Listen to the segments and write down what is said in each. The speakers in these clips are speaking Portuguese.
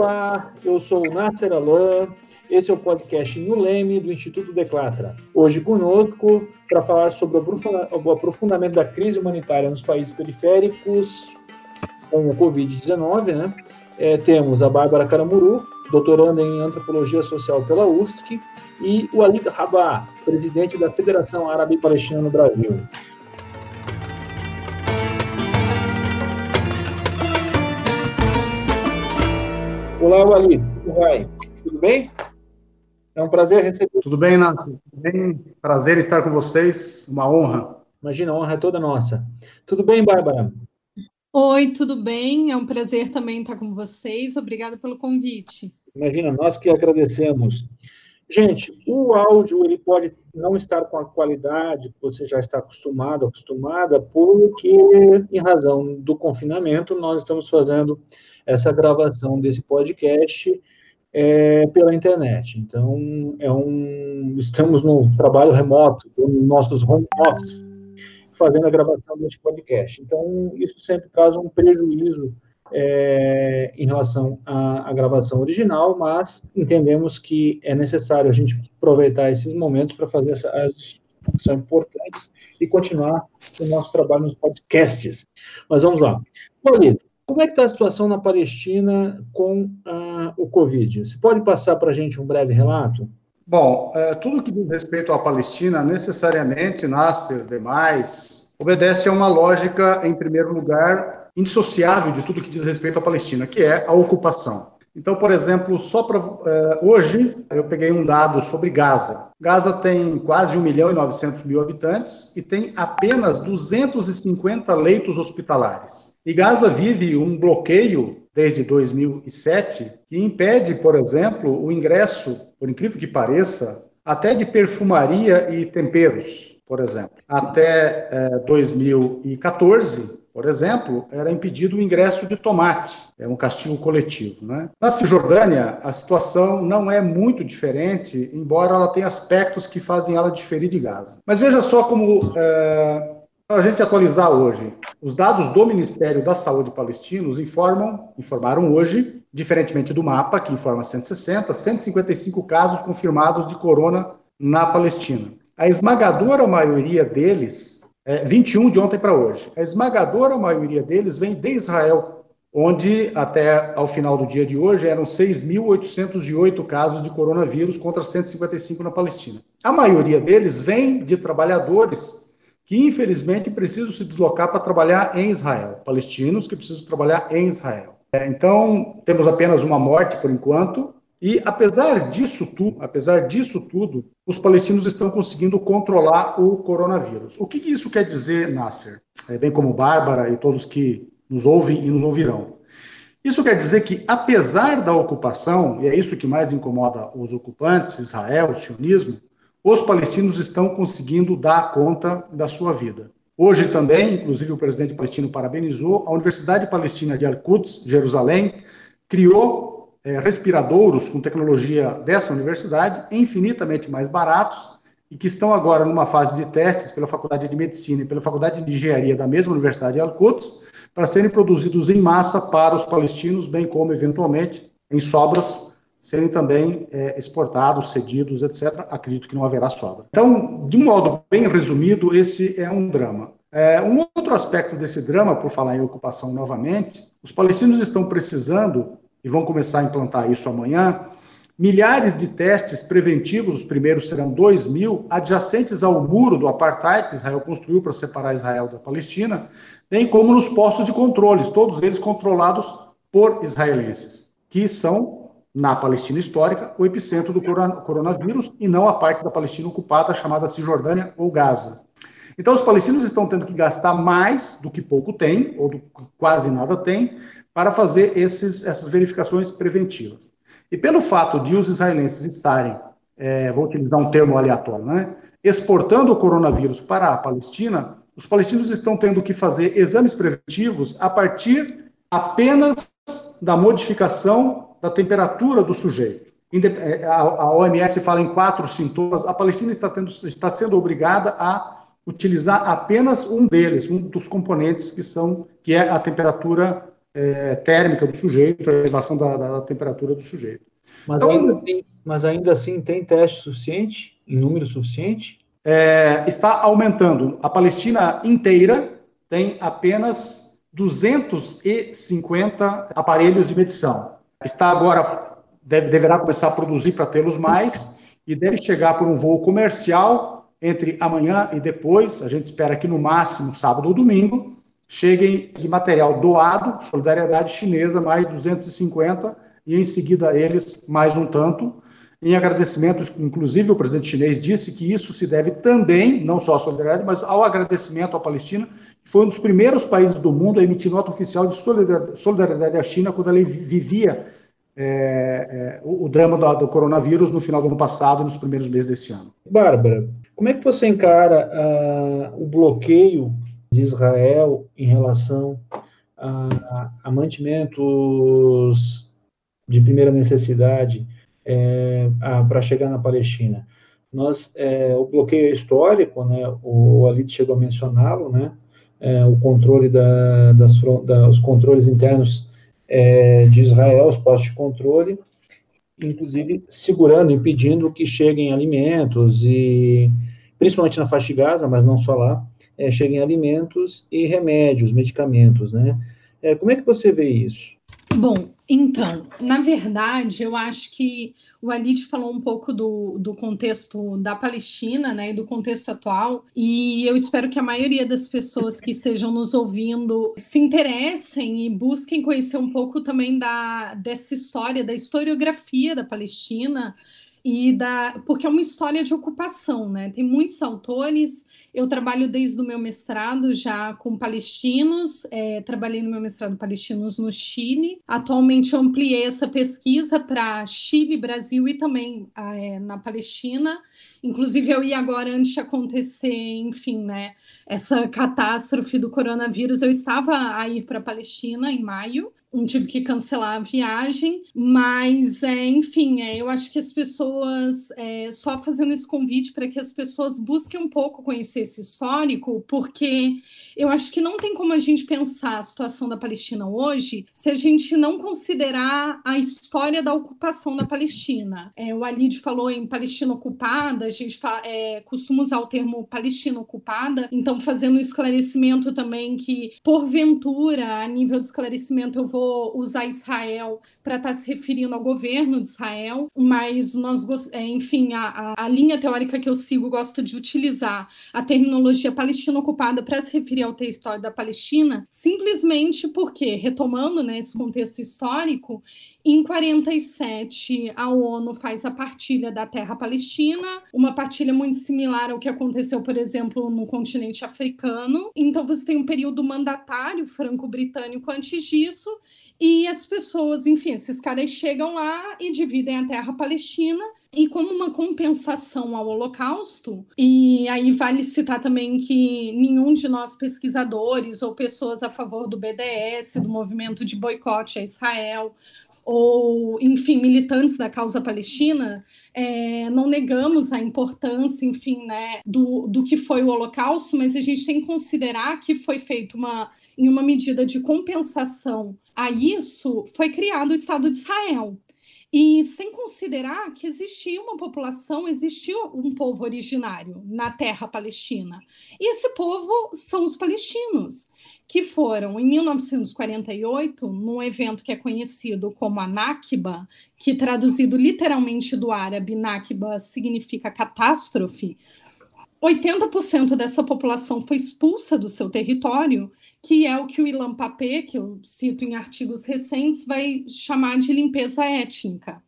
Olá, eu sou o Nasser Alain. Esse é o podcast No Leme do Instituto Declatra. Hoje conosco para falar sobre o aprofundamento da crise humanitária nos países periféricos com o Covid-19, né? É, temos a Bárbara Caramuru, doutoranda em Antropologia Social pela UFSC, e o Ali Rabah, presidente da Federação Árabe Palestina no Brasil. Olá, Wali, como vai? Tudo bem? É um prazer receber. Tudo bem, Nancy? Tudo bem? Prazer estar com vocês, uma honra. Imagina, a honra é toda nossa. Tudo bem, Bárbara? Oi, tudo bem? É um prazer também estar com vocês. Obrigada pelo convite. Imagina, nós que agradecemos. Gente, o áudio ele pode não estar com a qualidade que você já está acostumado, acostumada, porque, em razão do confinamento, nós estamos fazendo essa gravação desse podcast é, pela internet. Então, é um, estamos no trabalho remoto, nos nossos home office, fazendo a gravação desse podcast. Então, isso sempre causa um prejuízo é, em relação à, à, gravação original, mas entendemos que é necessário a gente aproveitar esses momentos para fazer essa, as que são importantes e continuar o nosso trabalho nos podcasts. Mas vamos lá. Polito, como é que está a situação na Palestina com ah, o Covid? Você pode passar para a gente um breve relato? Bom, é, tudo que diz respeito à Palestina necessariamente nasce demais, obedece a uma lógica, em primeiro lugar, indissociável de tudo que diz respeito à Palestina, que é a ocupação. Então, por exemplo, só para uh, hoje eu peguei um dado sobre Gaza. Gaza tem quase 1 milhão e 900 mil habitantes e tem apenas 250 leitos hospitalares. E Gaza vive um bloqueio desde 2007 que impede, por exemplo, o ingresso, por incrível que pareça, até de perfumaria e temperos, por exemplo. Até uh, eh, 2014, por exemplo, era impedido o ingresso de tomate, é um castigo coletivo. Né? Na Cisjordânia, a situação não é muito diferente, embora ela tenha aspectos que fazem ela diferir de Gaza. Mas veja só como, é, a gente atualizar hoje, os dados do Ministério da Saúde palestinos informam, informaram hoje, diferentemente do mapa, que informa 160, 155 casos confirmados de corona na Palestina. A esmagadora maioria deles é, 21 de ontem para hoje. A esmagadora maioria deles vem de Israel, onde até ao final do dia de hoje eram 6.808 casos de coronavírus contra 155 na Palestina. A maioria deles vem de trabalhadores que infelizmente precisam se deslocar para trabalhar em Israel, palestinos que precisam trabalhar em Israel. É, então, temos apenas uma morte por enquanto, e apesar disso tudo, apesar disso tudo, os palestinos estão conseguindo controlar o coronavírus. O que isso quer dizer, Nasser? É, bem como Bárbara e todos que nos ouvem e nos ouvirão. Isso quer dizer que, apesar da ocupação, e é isso que mais incomoda os ocupantes, Israel, o sionismo, os palestinos estão conseguindo dar conta da sua vida. Hoje também, inclusive o presidente palestino parabenizou, a Universidade Palestina de Al-Quds, Jerusalém, criou é, respiradouros com tecnologia dessa universidade, infinitamente mais baratos, e que estão agora numa fase de testes pela Faculdade de Medicina e pela Faculdade de Engenharia da mesma Universidade de Al-Quds, para serem produzidos em massa para os palestinos, bem como, eventualmente, em sobras, serem também é, exportados, cedidos, etc. Acredito que não haverá sobra. Então, de um modo bem resumido, esse é um drama. É, um outro aspecto desse drama, por falar em ocupação novamente, os palestinos estão precisando e vão começar a implantar isso amanhã, milhares de testes preventivos, os primeiros serão 2 mil, adjacentes ao muro do apartheid que Israel construiu para separar Israel da Palestina, bem como nos postos de controles, todos eles controlados por israelenses, que são, na Palestina histórica, o epicentro do coronavírus e não a parte da Palestina ocupada chamada Cisjordânia ou Gaza. Então, os palestinos estão tendo que gastar mais do que pouco têm, ou do que quase nada têm, para fazer esses, essas verificações preventivas. E pelo fato de os israelenses estarem, é, vou utilizar um termo aleatório, né, exportando o coronavírus para a Palestina, os palestinos estão tendo que fazer exames preventivos a partir apenas da modificação da temperatura do sujeito. É, a OMS fala em quatro sintomas, a Palestina está, tendo, está sendo obrigada a utilizar apenas um deles, um dos componentes que são que é a temperatura é, térmica do sujeito, a elevação da, da temperatura do sujeito. Mas, então, ainda assim, mas ainda assim tem teste suficiente, em número suficiente? É, está aumentando. A Palestina inteira tem apenas 250 aparelhos de medição. Está agora, deve, deverá começar a produzir para tê-los mais e deve chegar por um voo comercial entre amanhã e depois. A gente espera que no máximo sábado ou domingo cheguem de material doado, solidariedade chinesa, mais 250 e em seguida eles mais um tanto. Em agradecimento, inclusive o presidente chinês disse que isso se deve também, não só à solidariedade, mas ao agradecimento à Palestina, que foi um dos primeiros países do mundo a emitir nota oficial de solidariedade à China quando ela vivia é, é, o, drama do, do, coronavírus no final do ano passado nos primeiros meses desse ano. Bárbara, como é que você encara uh, o bloqueio de Israel em relação a, a mantimentos de primeira necessidade é, para chegar na Palestina. Nós, é, o bloqueio histórico, né, o, o Alit chegou a mencioná-lo, né, é, o controle da, das, da, os controles internos é, de Israel, os postos de controle, inclusive segurando, impedindo que cheguem alimentos e principalmente na faixa de Gaza, mas não só lá, é, cheguem alimentos e remédios, medicamentos, né? É, como é que você vê isso? Bom, então, na verdade, eu acho que o Alid falou um pouco do, do contexto da Palestina, né, e do contexto atual, e eu espero que a maioria das pessoas que estejam nos ouvindo se interessem e busquem conhecer um pouco também da, dessa história, da historiografia da Palestina, e da porque é uma história de ocupação, né? Tem muitos autores. Eu trabalho desde o meu mestrado já com palestinos, é, trabalhei no meu mestrado palestinos no Chile. Atualmente ampliei essa pesquisa para Chile, Brasil e também é, na Palestina. Inclusive eu ia agora antes de acontecer, enfim, né? Essa catástrofe do coronavírus, eu estava a ir para a Palestina em maio tive que cancelar a viagem, mas é, enfim, é, eu acho que as pessoas, é, só fazendo esse convite para que as pessoas busquem um pouco conhecer esse histórico, porque eu acho que não tem como a gente pensar a situação da Palestina hoje se a gente não considerar a história da ocupação da Palestina. É, o Alid falou em Palestina ocupada, a gente é, costuma usar o termo Palestina ocupada, então fazendo um esclarecimento também que, porventura, a nível de esclarecimento, eu vou vou usar Israel para estar tá se referindo ao governo de Israel, mas nós, é, enfim, a, a, linha teórica que eu sigo gosta de utilizar a terminologia Palestina ocupada para se referir ao território da Palestina, simplesmente porque, retomando né, esse contexto histórico, em 47, a ONU faz a partilha da terra palestina, uma partilha muito similar ao que aconteceu, por exemplo, no continente africano. Então, você tem um período mandatário franco-britânico antes disso, e as pessoas, enfim, esses caras chegam lá e dividem a terra palestina e como uma compensação ao Holocausto, e aí vale citar também que nenhum de nós pesquisadores ou pessoas a favor do BDS, do movimento de boicote a Israel, ou, enfim, militantes da causa palestina, é, não negamos a importância, enfim, né, do, do que foi o Holocausto, mas a gente tem que considerar que foi feito uma, em uma medida de compensação a isso, foi criado o Estado de Israel. E sem considerar que existia uma população, existia um povo originário na terra palestina. E esse povo são os palestinos, que foram, em 1948, num evento que é conhecido como a Nakba, que traduzido literalmente do árabe, Nakba significa catástrofe, 80% dessa população foi expulsa do seu território que é o que o Ilan Papé, que eu cito em artigos recentes, vai chamar de limpeza étnica.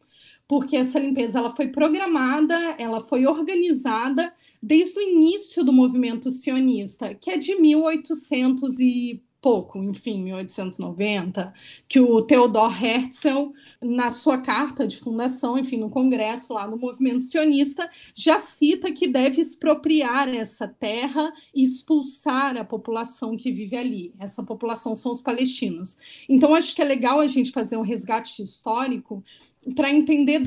Porque essa limpeza ela foi programada, ela foi organizada desde o início do movimento sionista, que é de 1800 e pouco, enfim, 1890, que o Theodor Herzl, na sua carta de fundação, enfim, no congresso lá no movimento sionista, já cita que deve expropriar essa terra e expulsar a população que vive ali. Essa população são os palestinos. Então, acho que é legal a gente fazer um resgate histórico para entender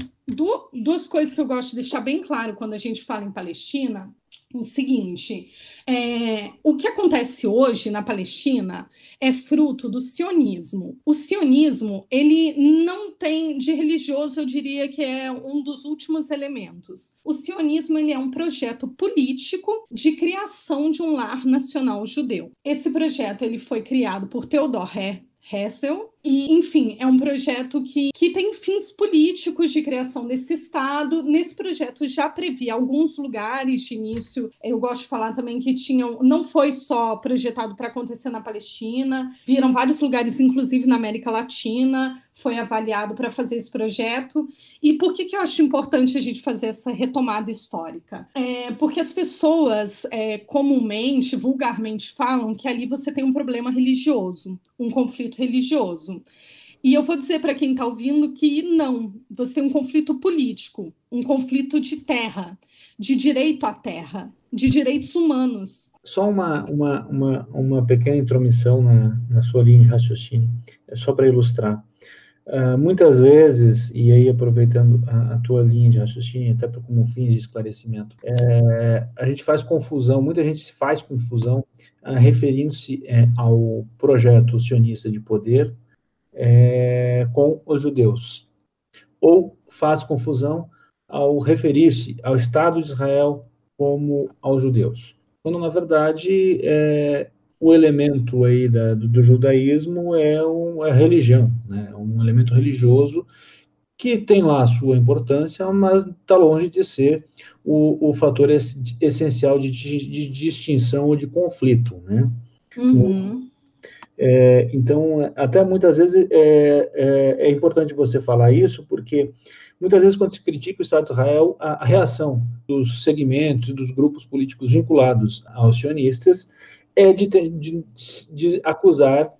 duas coisas que eu gosto de deixar bem claro quando a gente fala em Palestina o seguinte: é, o que acontece hoje na Palestina é fruto do sionismo. O sionismo ele não tem de religioso, eu diria que é um dos últimos elementos. O sionismo ele é um projeto político de criação de um lar nacional judeu. Esse projeto ele foi criado por Theodor Hessel. E, enfim, é um projeto que, que tem fins políticos de criação desse Estado. Nesse projeto já previa alguns lugares de início. Eu gosto de falar também que tinham, não foi só projetado para acontecer na Palestina, viram vários lugares, inclusive na América Latina, foi avaliado para fazer esse projeto. E por que, que eu acho importante a gente fazer essa retomada histórica? É porque as pessoas é, comumente, vulgarmente, falam que ali você tem um problema religioso, um conflito religioso. E eu vou dizer para quem está ouvindo que não, você tem um conflito político, um conflito de terra, de direito à terra, de direitos humanos. Só uma, uma, uma, uma pequena intromissão na, na sua linha de raciocínio, é só para ilustrar. Uh, muitas vezes, e aí aproveitando a, a, tua linha de raciocínio, até como fins de esclarecimento, é, a gente faz confusão, muita gente se faz confusão uh, referindo-se é, ao projeto sionista de poder é, com os judeus, ou faz confusão ao referir-se ao Estado de Israel como aos judeus, quando na verdade é, o elemento aí da, do, do, judaísmo é, um, é a religião, né? um elemento religioso que tem lá a sua importância, mas está longe de ser o, o fator es, essencial de, de, de, distinção ou de conflito, né? Uhum. É, então, até muitas vezes é, é, é, importante você falar isso, porque muitas vezes quando se critica o Estado de Israel, a, a reação dos segmentos, dos grupos políticos vinculados aos sionistas é de, de, de acusar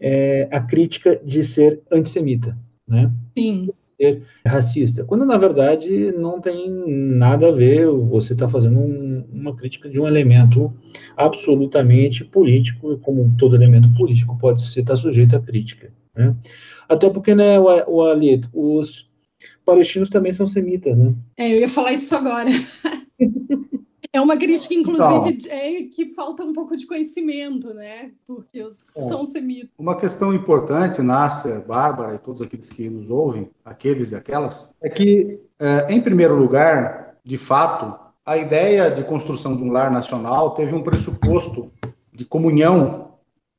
é, a crítica de ser antissemita, né? Sim. Ser racista, quando na verdade não tem nada a ver, você está fazendo um, uma crítica de um elemento absolutamente político, como todo elemento político pode ser tá sujeito a crítica, né? Até porque, né, o, o os palestinos também são semitas, né? É, eu ia falar isso agora. É uma crítica, inclusive, então, é, que falta um pouco de conhecimento, né? Porque os é, são semitas. Uma questão importante, Nácia, Bárbara e todos aqueles que nos ouvem, aqueles e aquelas, é que, é, em primeiro lugar, de fato, a ideia de construção de um lar nacional teve um pressuposto de comunhão,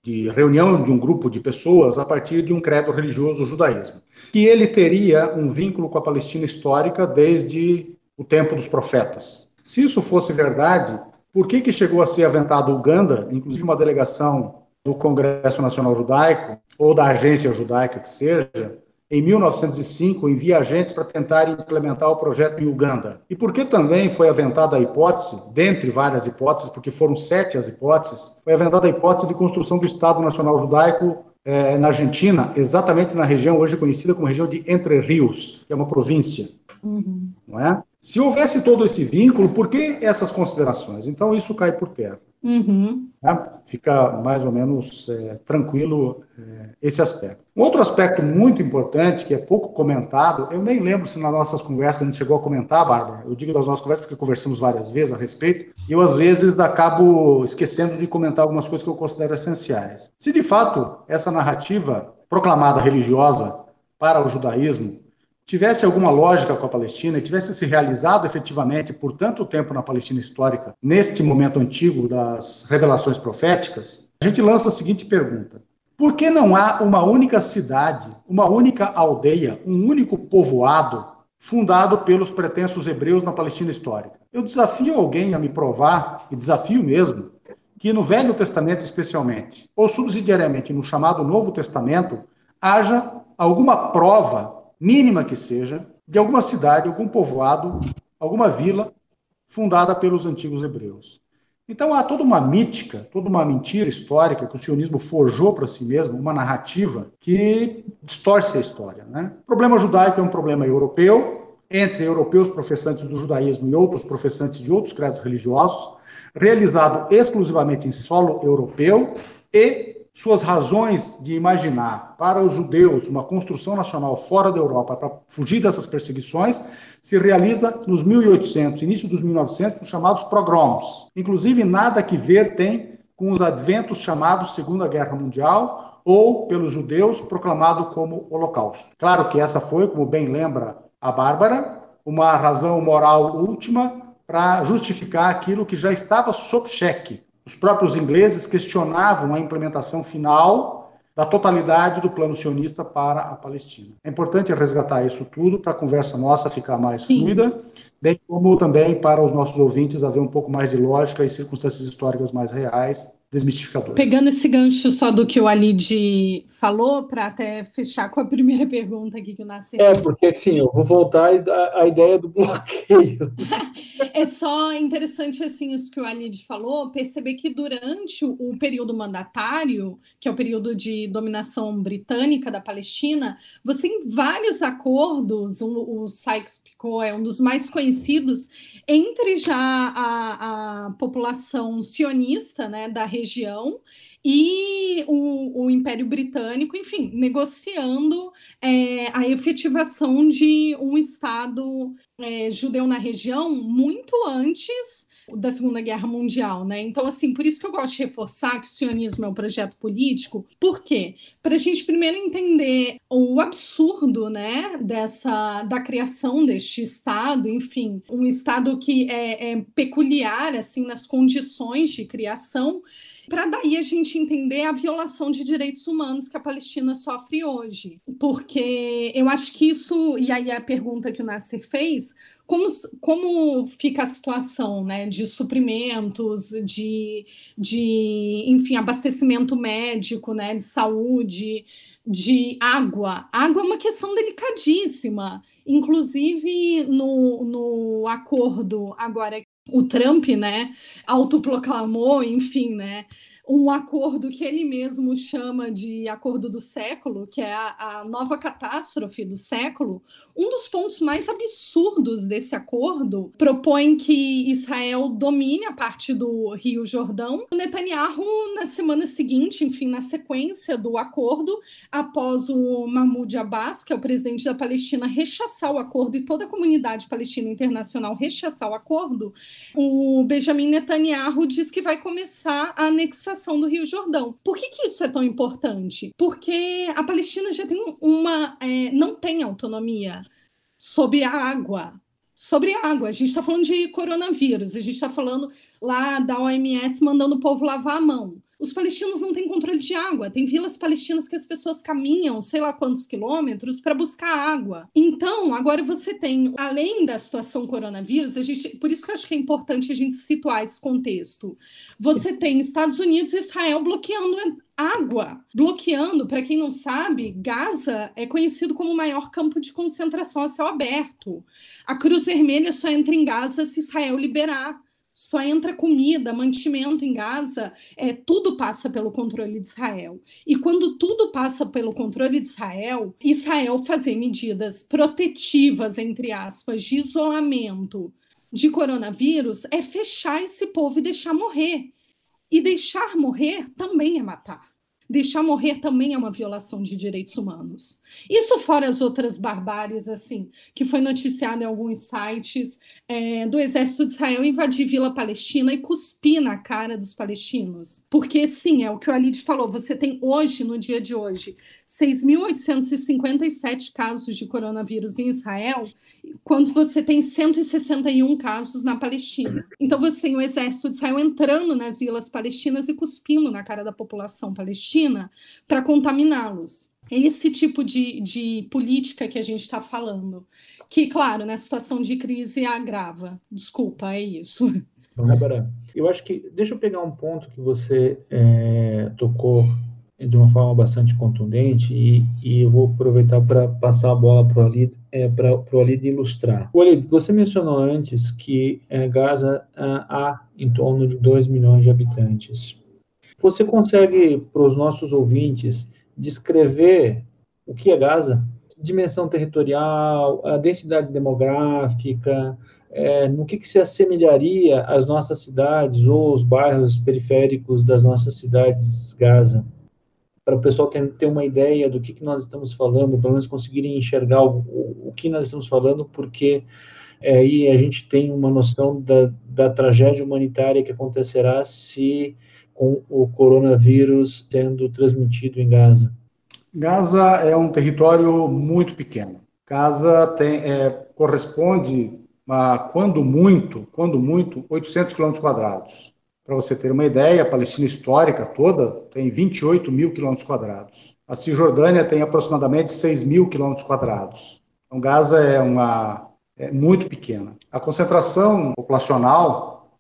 de reunião de um grupo de pessoas a partir de um credo religioso, o judaísmo. Que ele teria um vínculo com a Palestina histórica desde o tempo dos profetas. Se isso fosse verdade, por que, que chegou a ser aventado Uganda, inclusive uma delegação do Congresso Nacional Judaico, ou da Agência Judaica que seja, em 1905, envia agentes para tentar implementar o projeto em Uganda. E por que também foi aventada a hipótese, dentre várias hipóteses, porque foram sete as hipóteses, foi aventada a hipótese de construção do Estado Nacional Judaico eh, na Argentina, exatamente na região hoje conhecida como região de Entre Rios, que é uma província. Uhum. Não é? Se houvesse todo esse vínculo, por que essas considerações? Então, isso cai por terra. Uhum. Né? Fica mais ou menos é, tranquilo é, esse aspecto. Um outro aspecto muito importante, que é pouco comentado, eu nem lembro se nas nossas conversas a gente chegou a comentar, Bárbara, eu digo das nossas conversas porque conversamos várias vezes a respeito, e eu às vezes acabo esquecendo de comentar algumas coisas que eu considero essenciais. Se de fato essa narrativa proclamada religiosa para o judaísmo tivesse alguma lógica com a Palestina e tivesse se realizado efetivamente por tanto tempo na Palestina histórica, neste momento antigo das revelações proféticas, a gente lança a seguinte pergunta: por que não há uma única cidade, uma única aldeia, um único povoado fundado pelos pretensos hebreus na Palestina histórica? Eu desafio alguém a me provar, e desafio mesmo, que no Velho Testamento especialmente, ou subsidiariamente no chamado Novo Testamento, haja alguma prova mínima que seja, de alguma cidade, algum povoado, alguma vila fundada pelos antigos hebreus. Então há toda uma mítica, toda uma mentira histórica que o sionismo forjou para si mesmo, uma narrativa que distorce a história. Né? O problema judaico é um problema europeu, entre europeus professantes do judaísmo e outros professantes de outros credos religiosos, realizado exclusivamente em solo europeu e suas razões de imaginar para os judeus uma construção nacional fora da Europa para fugir dessas perseguições se realiza nos 1800, início dos 1900, os chamados pogroms. Inclusive, nada que ver tem com os adventos chamados Segunda Guerra Mundial ou pelos judeus proclamado como Holocausto. Claro que essa foi, como bem lembra a Bárbara, uma razão moral última para justificar aquilo que já estava sob cheque os próprios ingleses questionavam a implementação final da totalidade do plano sionista para a Palestina. É importante resgatar isso tudo para a conversa nossa ficar mais Sim. fluida, bem como também para os nossos ouvintes haver um pouco mais de lógica e circunstâncias históricas mais reais desmistificadores. Pegando esse gancho só do que o Alid falou, para até fechar com a primeira pergunta aqui que o Nasser... É, porque sim, eu vou voltar à ideia do bloqueio. é só interessante, assim, isso que o Alid falou, perceber que durante o período mandatário, que é o período de dominação britânica da Palestina, você tem vários acordos, o, o Sykes-Picot é um dos mais conhecidos, entre já a, a população sionista, né, da região região e o, o Império Britânico, enfim, negociando é, a efetivação de um Estado é, judeu na região muito antes da Segunda Guerra Mundial, né? Então, assim, por isso que eu gosto de reforçar que o sionismo é um projeto político. Por quê? Para a gente primeiro entender o absurdo, né, dessa da criação deste Estado, enfim, um Estado que é, é peculiar, assim, nas condições de criação para daí a gente entender a violação de direitos humanos que a Palestina sofre hoje. Porque eu acho que isso, e aí a pergunta que o Nasser fez, como, como fica a situação né, de suprimentos, de, de, enfim, abastecimento médico, né, de saúde, de água. Água é uma questão delicadíssima. Inclusive, no, no acordo agora o Trump, né, autoproclamou, enfim, né, um acordo que ele mesmo chama de acordo do século, que é a, a, nova catástrofe do século, um dos pontos mais absurdos desse acordo propõe que Israel domine a parte do Rio Jordão. O Netanyahu, na semana seguinte, enfim, na sequência do acordo, após o Mahmoud Abbas, que é o presidente da Palestina, rechaçar o acordo e toda a comunidade palestina internacional rechaçar o acordo, o Benjamin Netanyahu diz que vai começar a anexação do Rio Jordão. Por que, que isso é tão importante? Porque a Palestina já tem uma. É, não tem autonomia sobre a água. Sobre a água, a gente está falando de coronavírus, a gente está falando lá da OMS mandando o povo lavar a mão. Os palestinos não têm controle de água. Tem vilas palestinas que as pessoas caminham sei lá quantos quilômetros para buscar água. Então, agora você tem, além da situação coronavírus, a gente, por isso que eu acho que é importante a gente situar esse contexto. Você tem Estados Unidos e Israel bloqueando água, bloqueando, para quem não sabe, Gaza é conhecido como o maior campo de concentração a céu aberto. A Cruz Vermelha só entra em Gaza se Israel liberar só entra comida, mantimento em Gaza, é, tudo passa pelo controle de Israel. E quando tudo passa pelo controle de Israel, Israel fazer medidas protetivas, entre aspas, de isolamento de coronavírus é fechar esse povo e deixar morrer. E deixar morrer também é matar deixar morrer também é uma violação de direitos humanos. Isso fora as outras barbáries, assim, que foi noticiado em alguns sites é, do exército de Israel invadir Vila Palestina e cuspir na cara dos palestinos. Porque, sim, é o que o Alid falou, você tem hoje, no dia de hoje, 6.857 casos de coronavírus em Israel, quando você tem 161 casos na Palestina. Então você tem o exército de Israel entrando nas vilas palestinas e cuspindo na cara da população palestina para contaminá-los. É esse tipo de, de política que a gente está falando. Que, claro, na situação de crise agrava. Desculpa, é isso. Bárbara, eu acho que. Deixa eu pegar um ponto que você é, tocou de uma forma bastante contundente e, e eu vou aproveitar para passar a bola para o Alid, é, para o Alid ilustrar. O Alid, você mencionou antes que é, Gaza ah, há em torno de 2 milhões de habitantes. Você consegue, para os nossos ouvintes, descrever o que é Gaza? Dimensão territorial, a densidade demográfica, é, no que, que, se assemelharia às nossas cidades ou os bairros periféricos das nossas cidades Gaza? Para o pessoal ter, ter, uma ideia do que, que nós estamos falando, pelo menos conseguirem enxergar o, o, que nós estamos falando, porque é, aí a gente tem uma noção da, da tragédia humanitária que acontecerá se com o coronavírus sendo transmitido em Gaza. Gaza é um território muito pequeno. Gaza tem, é, corresponde a, quando muito, quando muito, 800 quilômetros quadrados. Para você ter uma ideia, a Palestina histórica toda tem 28 mil quilômetros quadrados. A Cisjordânia tem aproximadamente 6 mil quilômetros quadrados. Então, Gaza é uma é muito pequena. A concentração populacional,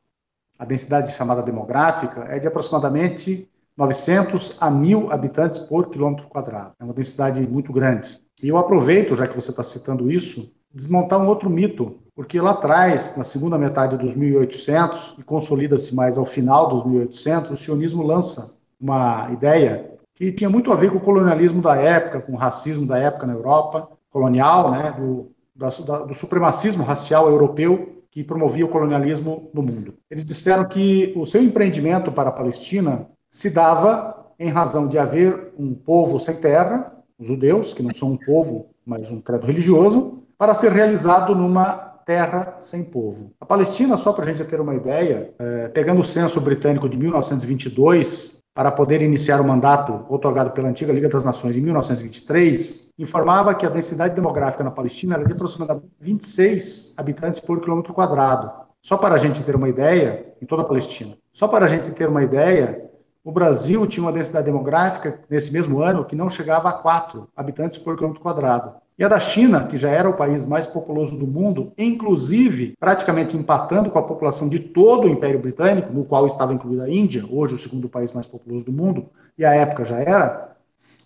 a densidade chamada demográfica, é de aproximadamente 900 a 1.000 habitantes por quilômetro quadrado. É uma densidade muito grande. E eu aproveito, já que você está citando isso, desmontar um outro mito, porque lá atrás, na segunda metade dos 1800, e consolida-se mais ao final dos 1800, o sionismo lança uma ideia que tinha muito a ver com o colonialismo da época, com o racismo da época na Europa colonial, né, do, da, do supremacismo racial europeu que promovia o colonialismo no mundo. Eles disseram que o seu empreendimento para a Palestina se dava em razão de haver um povo sem terra, os judeus, que não são um povo, mas um credo religioso, para ser realizado numa terra sem povo. A Palestina, só para a gente ter uma ideia, é, pegando o censo britânico de 1922, para poder iniciar o mandato otorgado pela antiga Liga das Nações em 1923, informava que a densidade demográfica na Palestina era de aproximadamente 26 habitantes por quilômetro quadrado. Só para a gente ter uma ideia, em toda a Palestina, só para a gente ter uma ideia, o Brasil tinha uma densidade demográfica nesse mesmo ano que não chegava a 4 habitantes por quilômetro quadrado. E a da China, que já era o país mais populoso do mundo, inclusive praticamente empatando com a população de todo o Império Britânico, no qual estava incluída a Índia, hoje o segundo país mais populoso do mundo, e à época já era,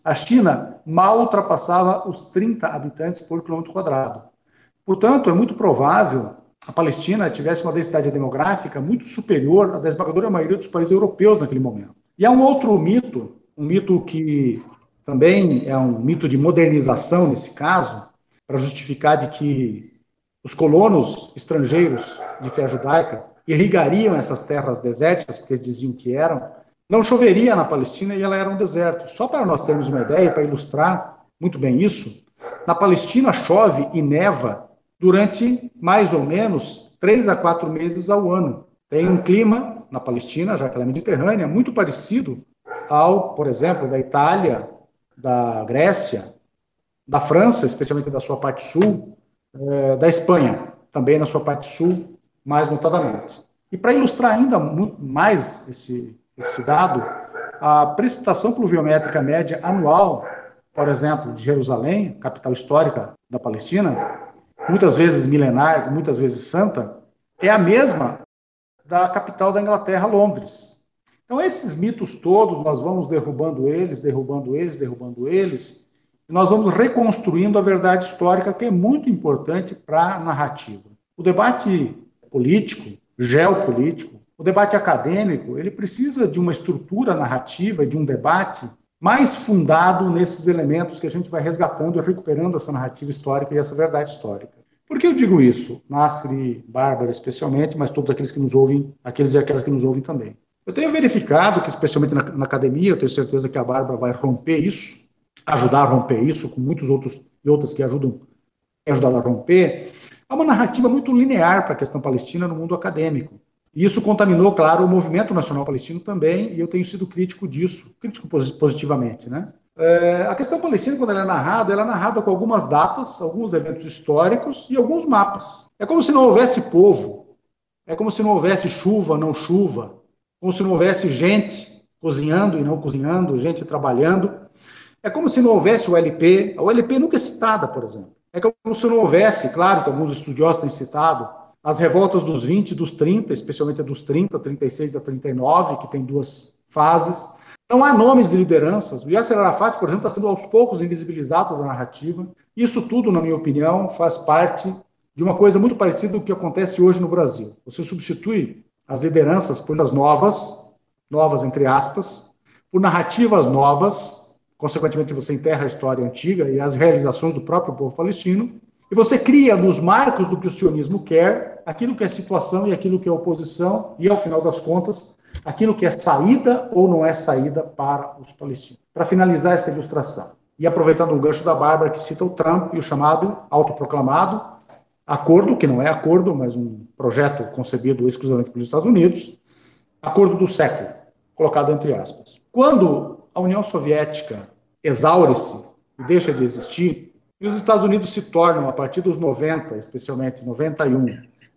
a China mal ultrapassava os 30 habitantes por quilômetro quadrado. Portanto, é muito provável a Palestina tivesse uma densidade demográfica muito superior à da esmagadora maioria dos países europeus naquele momento. E há um outro mito, um mito que também é um mito de modernização nesse caso, para justificar de que os colonos estrangeiros de fé judaica irrigariam essas terras desérticas, porque eles diziam que eram, não choveria na Palestina e ela era um deserto. Só para nós termos uma ideia, para ilustrar muito bem isso, na Palestina chove e neva durante mais ou menos três a quatro meses ao ano. Tem um clima na Palestina, já que ela é mediterrânea, muito parecido ao, por exemplo, da Itália da Grécia, da França, especialmente da sua parte sul, é, da Espanha, também na sua parte sul, mais notadamente. E para ilustrar ainda mais esse, esse dado, a precipitação pluviométrica média anual, por exemplo, de Jerusalém, capital histórica da Palestina, muitas vezes milenar, muitas vezes santa, é a mesma da capital da Inglaterra, Londres. Então, esses mitos todos, nós vamos derrubando eles, derrubando eles, derrubando eles, e nós vamos reconstruindo a verdade histórica, que é muito importante para a narrativa. O debate político, geopolítico, o debate acadêmico, ele precisa de uma estrutura narrativa, de um debate mais fundado nesses elementos que a gente vai resgatando e recuperando essa narrativa histórica e essa verdade histórica. Por que eu digo isso? Nasser e Bárbara especialmente, mas todos aqueles que nos ouvem, aqueles e aquelas que nos ouvem também. Eu tenho verificado que, especialmente na, na, academia, eu tenho certeza que a Bárbara vai romper isso, ajudar a romper isso, com muitos outros e outras que ajudam ajudar a romper. Há uma narrativa muito linear para a questão palestina no mundo acadêmico. E isso contaminou, claro, o movimento nacional palestino também, e eu tenho sido crítico disso, crítico positivamente, né? É, a questão palestina, quando ela é narrada, ela é narrada com algumas datas, alguns eventos históricos e alguns mapas. É como se não houvesse povo, é como se não houvesse chuva, não chuva, como se não houvesse gente cozinhando e não cozinhando, gente trabalhando. É como se não houvesse o LP. A ULP nunca é citada, por exemplo. É como se não houvesse, claro que alguns estudiosos têm citado, as revoltas dos 20 e dos 30, especialmente a dos 30, 36 a 39, que tem duas fases. Não há nomes de lideranças. O Yasser Arafat, por exemplo, está sendo aos poucos invisibilizado da narrativa. Isso tudo, na minha opinião, faz parte de uma coisa muito parecida com o que acontece hoje no Brasil. Você substitui as lideranças por as novas, novas entre aspas, por narrativas novas, consequentemente você enterra a história antiga e as realizações do próprio povo palestino, e você cria nos marcos do que o sionismo quer, aquilo que é situação e aquilo que é oposição, e ao final das contas, aquilo que é saída ou não é saída para os palestinos. Para finalizar essa ilustração, e aproveitando o gancho da Bárbara, que cita o Trump e o chamado autoproclamado acordo, que não é acordo, mas um projeto concebido exclusivamente pelos Estados Unidos, acordo do século, colocado entre aspas. Quando a União Soviética exaure-se e deixa de existir, e os Estados Unidos se tornam, a partir dos 90, especialmente 91,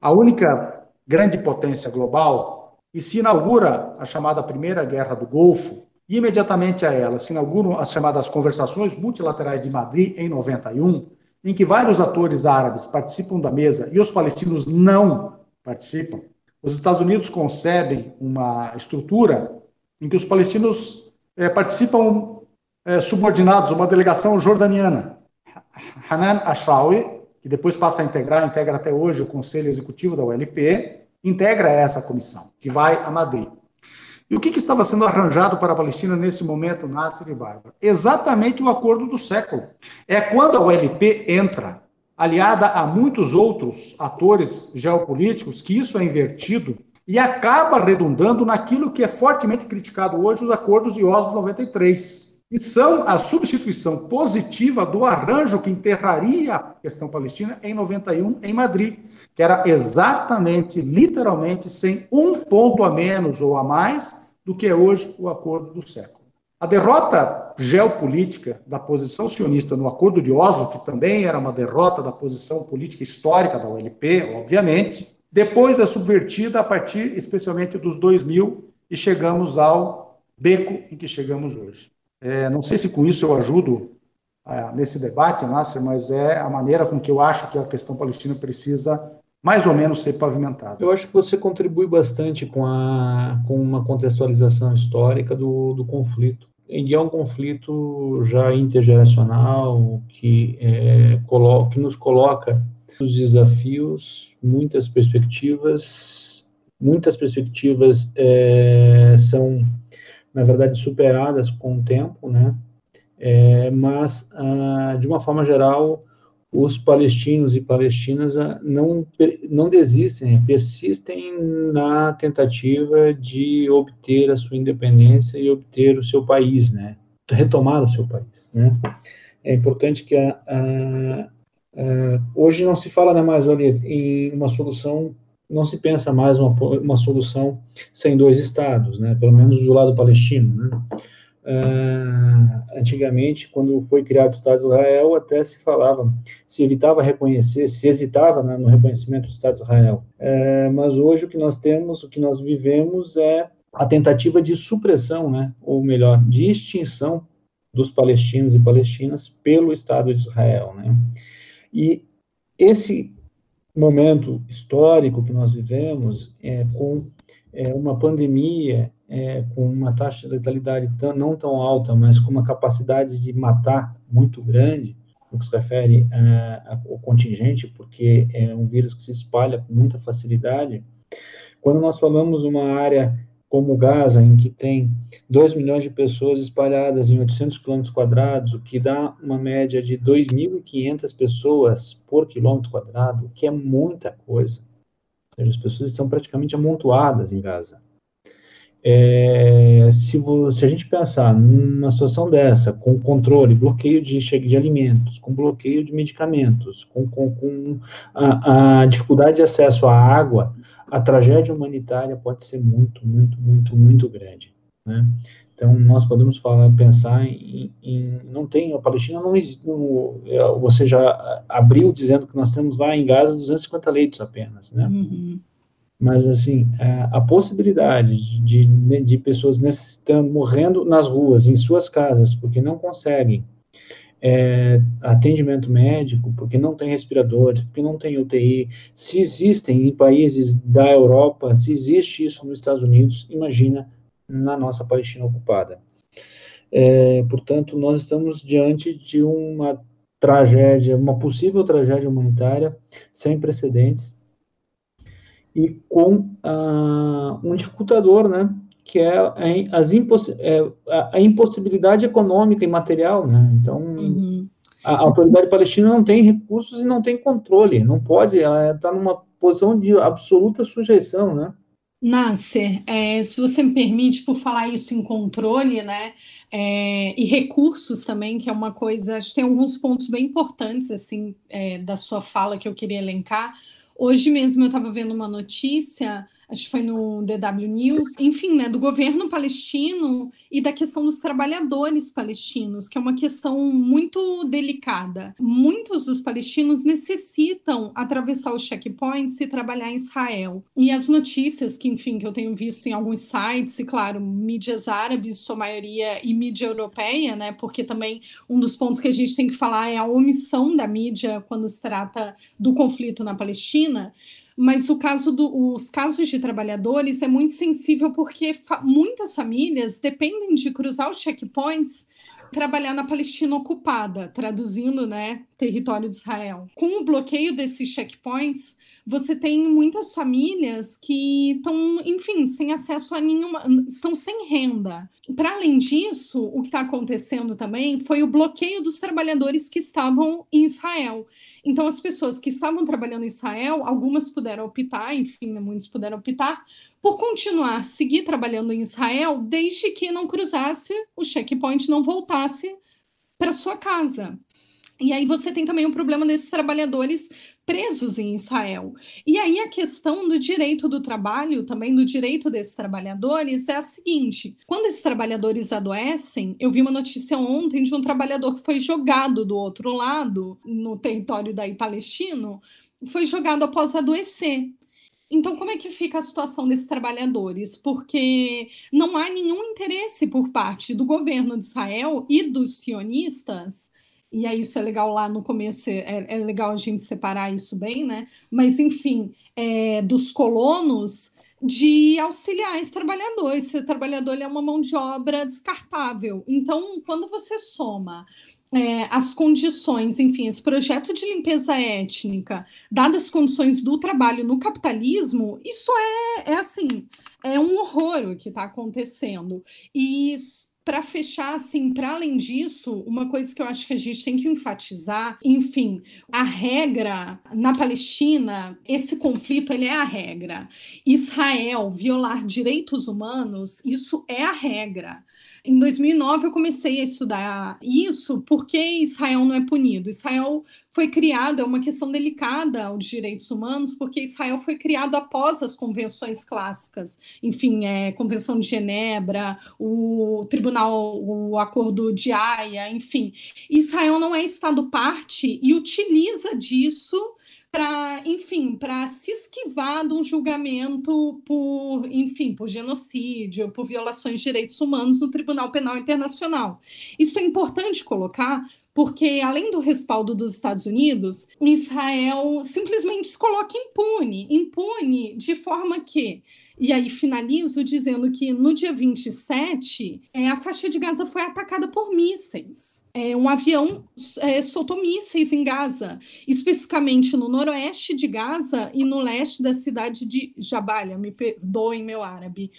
a única grande potência global, e se inaugura a chamada Primeira Guerra do Golfo, e imediatamente a ela se inauguram as chamadas Conversações Multilaterais de Madrid, em 91, em que vários atores árabes participam da mesa e os palestinos não participam. Os Estados Unidos concebem uma estrutura em que os palestinos é, participam é, subordinados, uma delegação jordaniana. Hanan Ashrawi, que depois passa a integrar, integra até hoje o Conselho Executivo da ULP, integra essa comissão, que vai a Madrid. E o que, que, estava sendo arranjado para a Palestina nesse momento, Nasser e Bárbara? Exatamente o acordo do século. É quando a ULP entra, aliada a muitos outros atores geopolíticos, que isso é invertido e acaba redundando naquilo que é fortemente criticado hoje, os acordos de Oslo 93. E são a substituição positiva do arranjo que enterraria a questão palestina em 91 em Madrid, que era exatamente, literalmente, sem um ponto a menos ou a mais do que é hoje o acordo do século. A derrota geopolítica da posição sionista no Acordo de Oslo, que também era uma derrota da posição política histórica da OLP, obviamente, depois é subvertida a partir especialmente dos 2000 e chegamos ao beco em que chegamos hoje. É, não sei se com isso eu ajudo é, nesse debate, Nasser, mas é a maneira com que eu acho que a questão palestina precisa mais ou menos ser pavimentada. Eu acho que você contribui bastante com, a, com uma contextualização histórica do, do conflito. E é um conflito já intergeracional que, é, que nos coloca os desafios, muitas perspectivas, muitas perspectivas é, são na verdade, superadas com o tempo, né? É, mas, ah, de uma forma geral, os palestinos e palestinas ah, não, não desistem, persistem na tentativa de obter a sua independência e obter o seu país, né? Retomar o seu país, né? É importante que a, a, a, hoje não se fala né, mais ali em uma solução não se pensa mais uma, uma solução sem dois estados, né? pelo menos do lado palestino. Né? Uh, antigamente, quando foi criado o Estado de Israel, até se falava, se evitava reconhecer, se hesitava né, no reconhecimento do Estado de Israel. Uh, mas hoje o que nós temos, o que nós vivemos é a tentativa de supressão, né, ou melhor, de extinção dos palestinos e palestinas pelo Estado de Israel. Né? E esse momento histórico que nós vivemos, é, com é, uma pandemia, é, com uma taxa de letalidade tão, não tão alta, mas com uma capacidade de matar muito grande, no que se refere ao contingente, porque é um vírus que se espalha com muita facilidade. Quando nós falamos uma área como Gaza, em que tem 2 milhões de pessoas espalhadas em 800 quilômetros quadrados, o que dá uma média de 2.500 pessoas por quilômetro quadrado, o que é muita coisa. Seja, as pessoas estão praticamente amontoadas em Gaza. É, se, se, a gente pensar numa situação dessa, com controle, bloqueio de chega de alimentos, com bloqueio de medicamentos, com, com, com a, a dificuldade de acesso à água, a tragédia humanitária pode ser muito, muito, muito, muito grande, né? Então, nós podemos falar, pensar em, em não tem, a Palestina não existe, é, você já abriu dizendo que nós temos lá em Gaza 250 leitos apenas, né? Uhum. Mas, assim, a, a possibilidade de, de, de pessoas necessitando, morrendo nas ruas, em suas casas, porque não conseguem é, atendimento médico, porque não tem respiradores, porque não tem UTI. Se existem em países da Europa, se existe isso nos Estados Unidos, imagina na nossa Palestina ocupada. É, portanto, nós estamos diante de uma tragédia, uma possível tragédia humanitária sem precedentes e com ah, um dificultador, né, que é, as imposs é, a, impossibilidade econômica e material, né? Então, uhum. a, a autoridade palestina não tem recursos e não tem controle, não pode, ela está numa posição de absoluta sujeição, né? Nasser, é, se você me permite, por falar isso em controle, né, é, e recursos também, que é uma coisa, acho que tem alguns pontos bem importantes, assim, é, da sua fala que eu queria elencar. Hoje mesmo eu estava vendo uma notícia acho que foi no DW News, enfim, né, do governo palestino e da questão dos trabalhadores palestinos, que é uma questão muito delicada. Muitos dos palestinos necessitam atravessar os checkpoints e trabalhar em Israel. E as notícias que, enfim, que eu tenho visto em alguns sites, e claro, mídias árabes, sua maioria, e mídia europeia, né, porque também um dos pontos que a gente tem que falar é a omissão da mídia quando se trata do conflito na Palestina mas o caso do, os casos de trabalhadores é muito sensível porque fa muitas famílias dependem de cruzar os checkpoints trabalhar na Palestina ocupada, traduzindo, né, território de Israel. Com o bloqueio desses checkpoints, você tem muitas famílias que estão, enfim, sem acesso a nenhuma, estão sem renda. Para além disso, o que está acontecendo também foi o bloqueio dos trabalhadores que estavam em Israel. Então, as pessoas que estavam trabalhando em Israel, algumas puderam optar, enfim, muitos puderam optar, por continuar, seguir trabalhando em Israel, desde que não cruzasse o checkpoint, não voltasse para sua casa. E aí você tem também o problema desses trabalhadores presos em Israel. E aí a questão do direito do trabalho, também do direito desses trabalhadores, é a seguinte: quando esses trabalhadores adoecem, eu vi uma notícia ontem de um trabalhador que foi jogado do outro lado, no território daí palestino, foi jogado após adoecer. Então, como é que fica a situação desses trabalhadores? Porque não há nenhum interesse por parte do governo de Israel e dos sionistas e aí isso é legal lá no começo, é, é legal a gente separar isso bem, né? Mas, enfim, é, dos colonos de auxiliar esse trabalhador. Esse trabalhador é uma mão de obra descartável. Então, quando você soma é, as condições, enfim, esse projeto de limpeza étnica, dadas as condições do trabalho no capitalismo, isso é, é assim, é um horror o que está acontecendo. E para fechar, assim, para além disso, uma coisa que eu acho que a gente tem que enfatizar, enfim, a regra na Palestina, esse conflito ele é a regra. Israel violar direitos humanos, isso é a regra. Em 2009 eu comecei a estudar isso porque Israel não é punido. Israel foi criado, é uma questão delicada os direitos humanos, porque Israel foi criado após as convenções clássicas, enfim, é, Convenção de Genebra, o Tribunal, o Acordo de Haia, enfim. Israel não é Estado parte e utiliza disso para, enfim, para se esquivar de um julgamento por, enfim, por genocídio, por violações de direitos humanos no Tribunal Penal Internacional. Isso é importante colocar, porque além do respaldo dos Estados Unidos, Israel simplesmente se coloca impune, impune de forma que e aí finalizo dizendo que no dia 27, é, a faixa de Gaza foi atacada por mísseis é, um avião é, soltou mísseis em Gaza, especificamente no noroeste de Gaza e no leste da cidade de Jabalia, me perdoem meu árabe.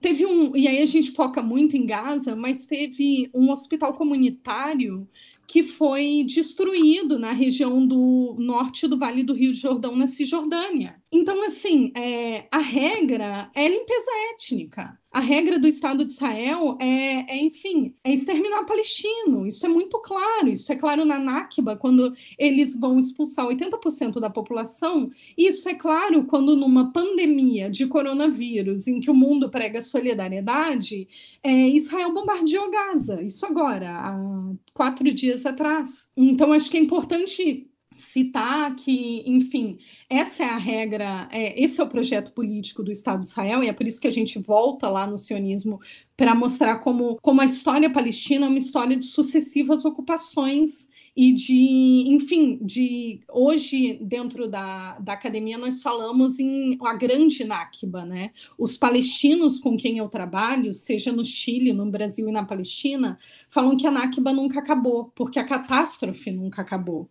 Teve um, e aí a gente foca muito em Gaza, mas teve um hospital comunitário que foi destruído na região do norte do Vale do Rio de Jordão, na Cisjordânia. Então, assim, é, a regra é limpeza étnica. A regra do Estado de Israel é, é, enfim, é exterminar palestino. Isso é muito claro. Isso é claro na Nakba, quando eles vão expulsar 80% da população. Isso é claro quando, numa pandemia de coronavírus, em que o mundo prega solidariedade, é, Israel bombardeou Gaza. Isso agora, há quatro dias atrás. Então, acho que é importante citar que, enfim, essa é a regra, é, esse é o projeto político do Estado de Israel, e é por isso que a gente volta lá no sionismo para mostrar como, como a história palestina é uma história de sucessivas ocupações e de, enfim, de hoje dentro da, da academia nós falamos em a grande Nakba, né? Os palestinos com quem eu trabalho, seja no Chile, no Brasil e na Palestina, falam que a Nakba nunca acabou, porque a catástrofe nunca acabou.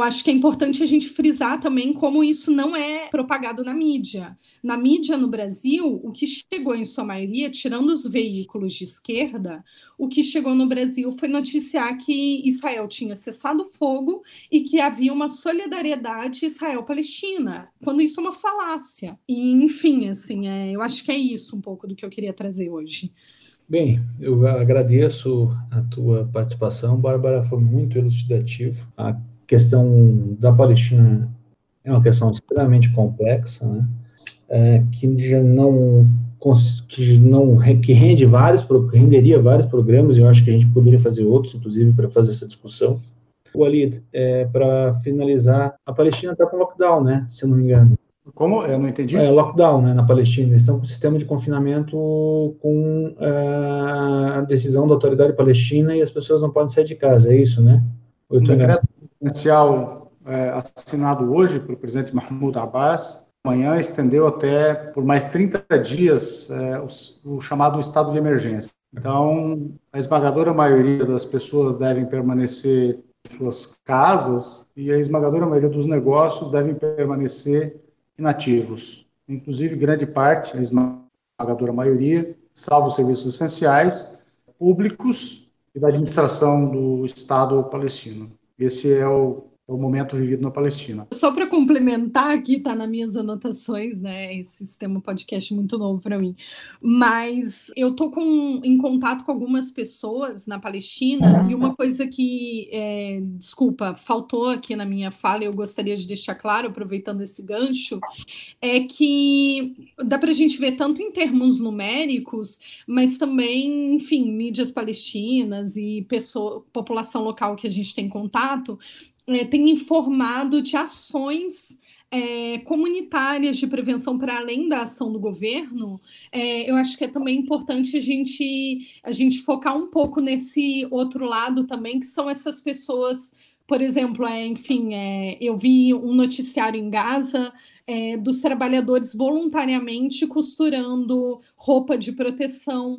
Eu acho que é importante a gente frisar também como isso não é propagado na mídia. Na mídia no Brasil, o que chegou em sua maioria, tirando os veículos de esquerda, o que chegou no Brasil foi noticiar que Israel tinha cessado fogo e que havia uma solidariedade Israel-Palestina, quando isso é uma falácia. E, enfim, assim, é, eu acho que é isso um pouco do que eu queria trazer hoje. Bem, eu agradeço a tua participação, Bárbara, foi muito elucidativo. A questão da Palestina é uma questão extremamente complexa, né? É, que já não que não que rende vários renderia vários programas. Eu acho que a gente poderia fazer outros, inclusive, para fazer essa discussão. O Alid, é, para finalizar, a Palestina está com lockdown, né? Se eu não me engano. Como? Eu não entendi. É, lockdown, né, na Palestina. Eles estão com o sistema de confinamento com é, a decisão da autoridade palestina e as pessoas não podem sair de casa, é isso, né? Decreto presidencial é, assinado hoje pelo presidente Mahmoud Abbas, amanhã estendeu até por mais 30 dias é, o, o chamado estado de emergência. Então, a esmagadora maioria das pessoas devem permanecer em suas casas e a esmagadora maioria dos negócios devem permanecer inativos. Inclusive, grande parte, a esmagadora maioria, salvo os serviços essenciais, públicos e da administração do Estado palestino. Esse é o o momento vivido na Palestina. Só para complementar, aqui está nas minhas anotações, né? Esse sistema podcast muito novo para mim. Mas eu tô com, em contato com algumas pessoas na Palestina e uma coisa que, é, desculpa, faltou aqui na minha fala, eu gostaria de deixar claro, aproveitando esse gancho, é que dá para a gente ver tanto em termos numéricos, mas também, enfim, mídias palestinas e pessoa, população local que a gente tem contato é, tem informado de ações é, comunitárias de prevenção para além da ação do governo, é, eu acho que é também importante a gente, a gente focar um pouco nesse outro lado também, que são essas pessoas. Por exemplo, é, enfim, é, eu vi um noticiário em Gaza é, dos trabalhadores voluntariamente costurando roupa de proteção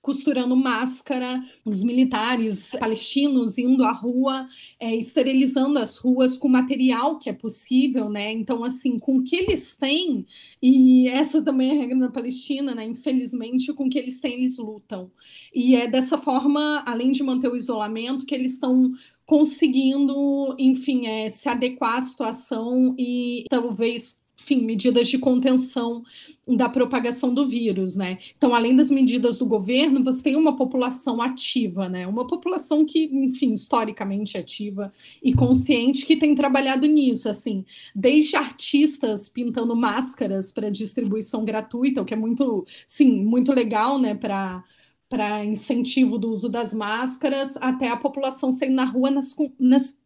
costurando máscara, os militares palestinos indo à rua, é, esterilizando as ruas com material que é possível, né? Então, assim, com o que eles têm, e essa também é a regra da Palestina, né? Infelizmente, com o que eles têm, eles lutam. E é dessa forma, além de manter o isolamento, que eles estão conseguindo, enfim, é, se adequar à situação e talvez enfim, medidas de contenção da propagação do vírus, né? Então, além das medidas do governo, você tem uma população ativa, né? Uma população que, enfim, historicamente ativa e consciente que tem trabalhado nisso, assim, desde artistas pintando máscaras para distribuição gratuita, o que é muito, sim, muito legal, né, para para incentivo do uso das máscaras, até a população saindo na rua nas, nas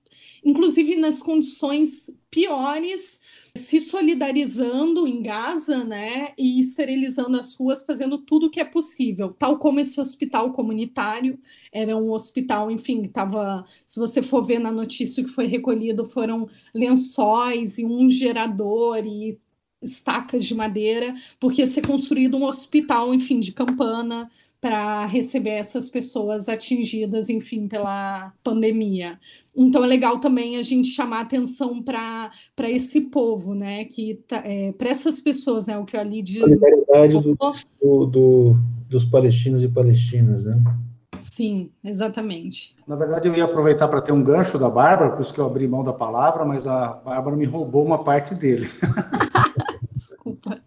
inclusive nas condições piores se solidarizando em Gaza, né, e esterilizando as ruas, fazendo tudo o que é possível, tal como esse hospital comunitário era um hospital, enfim, estava, se você for ver na notícia que foi recolhido, foram lençóis e um gerador e estacas de madeira, porque ia ser construído um hospital, enfim, de campana para receber essas pessoas atingidas, enfim, pela pandemia. Então é legal também a gente chamar atenção para esse povo, né? Que tá, é, para essas pessoas, né? O que eu ali de solidariedade do, do, do, dos palestinos e palestinas, né? Sim, exatamente. Na verdade, eu ia aproveitar para ter um gancho da Bárbara, por isso que eu abri mão da palavra, mas a Bárbara me roubou uma parte dele. Desculpa.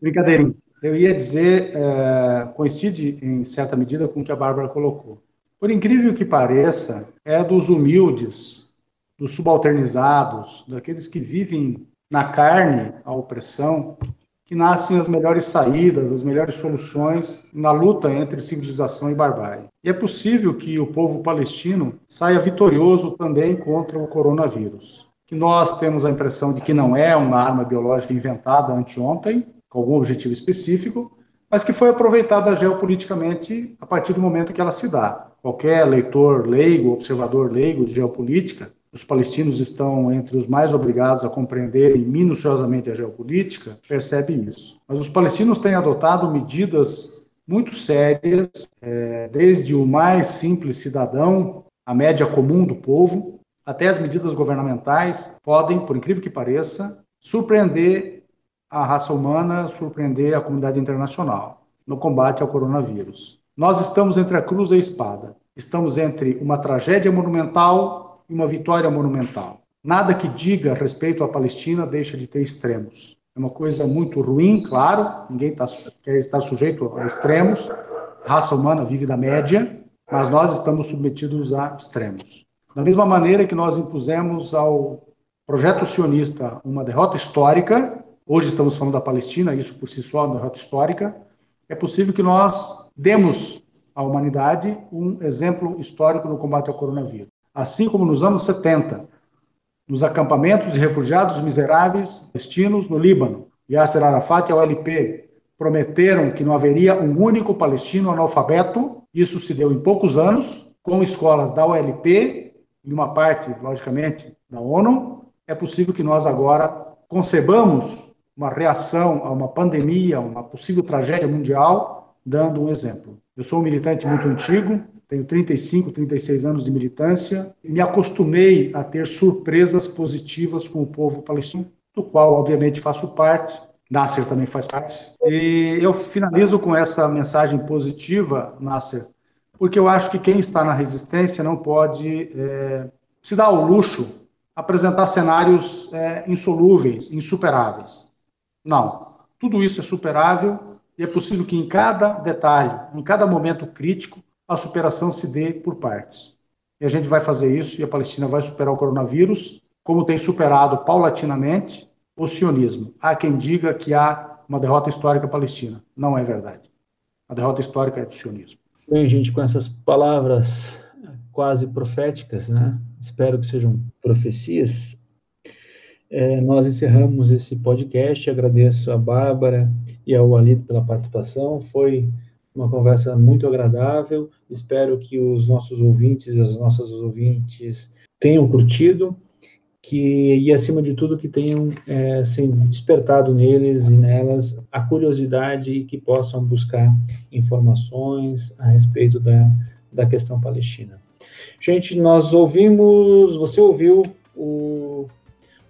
Brincadeirinha. Eu ia dizer, é, coincide em certa medida com o que a Bárbara colocou. Por incrível que pareça, é dos humildes, dos subalternizados, daqueles que vivem na carne a opressão, que nascem as melhores saídas, as melhores soluções na luta entre civilização e barbárie. E é possível que o povo palestino saia vitorioso também contra o coronavírus, que nós temos a impressão de que não é uma arma biológica inventada anteontem, com algum objetivo específico, mas que foi aproveitada geopoliticamente a partir do momento que ela se dá qualquer leitor leigo, observador leigo de geopolítica, os palestinos estão entre os mais obrigados a compreenderem minuciosamente a geopolítica, percebe isso. Mas os palestinos têm adotado medidas muito sérias, é, desde o mais simples cidadão, a média comum do povo, até as medidas governamentais podem, por incrível que pareça, surpreender a raça humana, surpreender a comunidade internacional no combate ao coronavírus. Nós estamos entre a cruz e a espada. Estamos entre uma tragédia monumental e uma vitória monumental. Nada que diga respeito à Palestina deixa de ter extremos. É uma coisa muito ruim, claro, ninguém tá, quer estar sujeito a extremos. A raça humana vive da média, mas nós estamos submetidos a extremos. Da mesma maneira que nós impusemos ao projeto sionista uma derrota histórica, hoje estamos falando da Palestina, isso por si só é uma derrota histórica, é possível que nós demos à humanidade um exemplo histórico no combate ao coronavírus. Assim como nos anos 70, nos acampamentos de refugiados miseráveis palestinos no Líbano, Yasser Arafat e a OLP prometeram que não haveria um único palestino analfabeto. Isso se deu em poucos anos, com escolas da OLP e uma parte, logicamente, da ONU. É possível que nós agora concebamos uma reação a uma pandemia, uma possível tragédia mundial, dando um exemplo. Eu sou um militante muito antigo, tenho 35, 36 anos de militância, e me acostumei a ter surpresas positivas com o povo palestino, do qual, obviamente, faço parte. Nasser também faz parte. E eu finalizo com essa mensagem positiva, Nasser, porque eu acho que quem está na resistência não pode é, se dar ao luxo apresentar cenários é, insolúveis, insuperáveis. Não. Tudo isso é superável e é possível que em cada detalhe, em cada momento crítico, a superação se dê por partes. E a gente vai fazer isso e a Palestina vai superar o coronavírus, como tem superado paulatinamente o sionismo. Há quem diga que há uma derrota histórica palestina. Não é verdade. A derrota histórica é do sionismo. Bem, gente, com essas palavras quase proféticas, né? Espero que sejam profecias. É, nós encerramos esse podcast. Agradeço a Bárbara e ao Alito pela participação. Foi uma conversa muito agradável. Espero que os nossos ouvintes, as nossas ouvintes tenham curtido, que e acima de tudo que tenham é, assim, despertado neles e nelas a curiosidade e que possam buscar informações a respeito da, da questão palestina. Gente, nós ouvimos, você ouviu o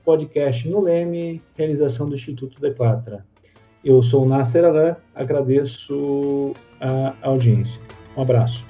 podcast no Leme, realização do Instituto Declatra. Eu sou o Nasser Alain, agradeço a audiência. Um abraço.